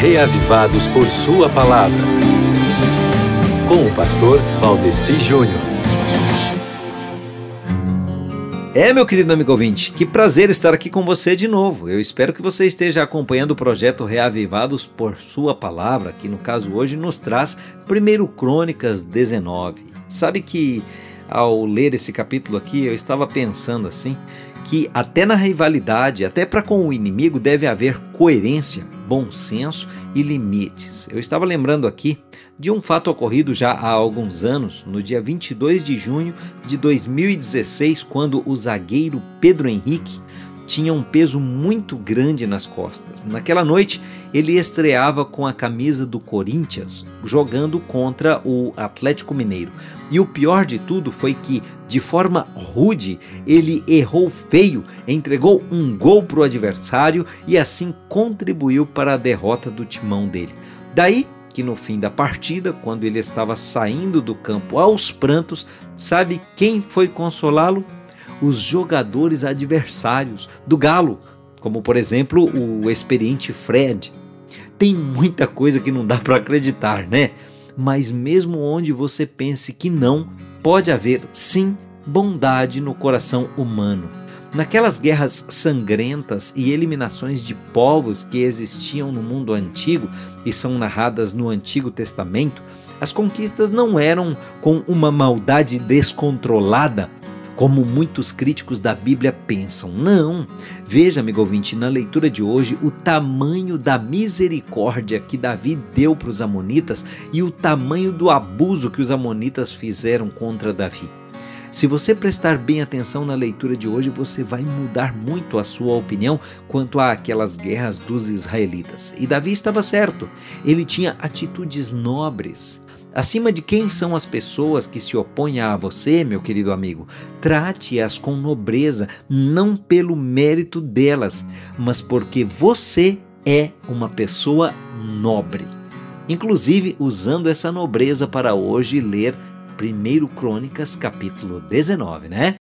reavivados por Sua palavra. Com o pastor Valdeci Júnior. É, meu querido amigo ouvinte, que prazer estar aqui com você de novo. Eu espero que você esteja acompanhando o projeto Reavivados por Sua Palavra, que no caso hoje nos traz 1 Crônicas 19. Sabe que ao ler esse capítulo aqui, eu estava pensando assim, que até na rivalidade, até para com o inimigo, deve haver coerência, bom senso e limites. Eu estava lembrando aqui de um fato ocorrido já há alguns anos, no dia 22 de junho de 2016, quando o zagueiro Pedro Henrique tinha um peso muito grande nas costas. Naquela noite, ele estreava com a camisa do Corinthians, jogando contra o Atlético Mineiro. E o pior de tudo foi que, de forma rude, ele errou feio, entregou um gol para o adversário e assim contribuiu para a derrota do timão dele. Daí que no fim da partida, quando ele estava saindo do campo aos prantos, sabe quem foi consolá-lo? Os jogadores adversários do Galo, como por exemplo o experiente Fred. Tem muita coisa que não dá para acreditar, né? Mas mesmo onde você pense que não, pode haver sim bondade no coração humano. Naquelas guerras sangrentas e eliminações de povos que existiam no mundo antigo e são narradas no Antigo Testamento, as conquistas não eram com uma maldade descontrolada, como muitos críticos da Bíblia pensam. Não! Veja, amigo ouvinte, na leitura de hoje, o tamanho da misericórdia que Davi deu para os Amonitas e o tamanho do abuso que os Amonitas fizeram contra Davi. Se você prestar bem atenção na leitura de hoje, você vai mudar muito a sua opinião quanto àquelas guerras dos israelitas. E Davi estava certo, ele tinha atitudes nobres. Acima de quem são as pessoas que se opõem a você, meu querido amigo, trate-as com nobreza, não pelo mérito delas, mas porque você é uma pessoa nobre. Inclusive usando essa nobreza para hoje ler 1 Crônicas capítulo 19, né?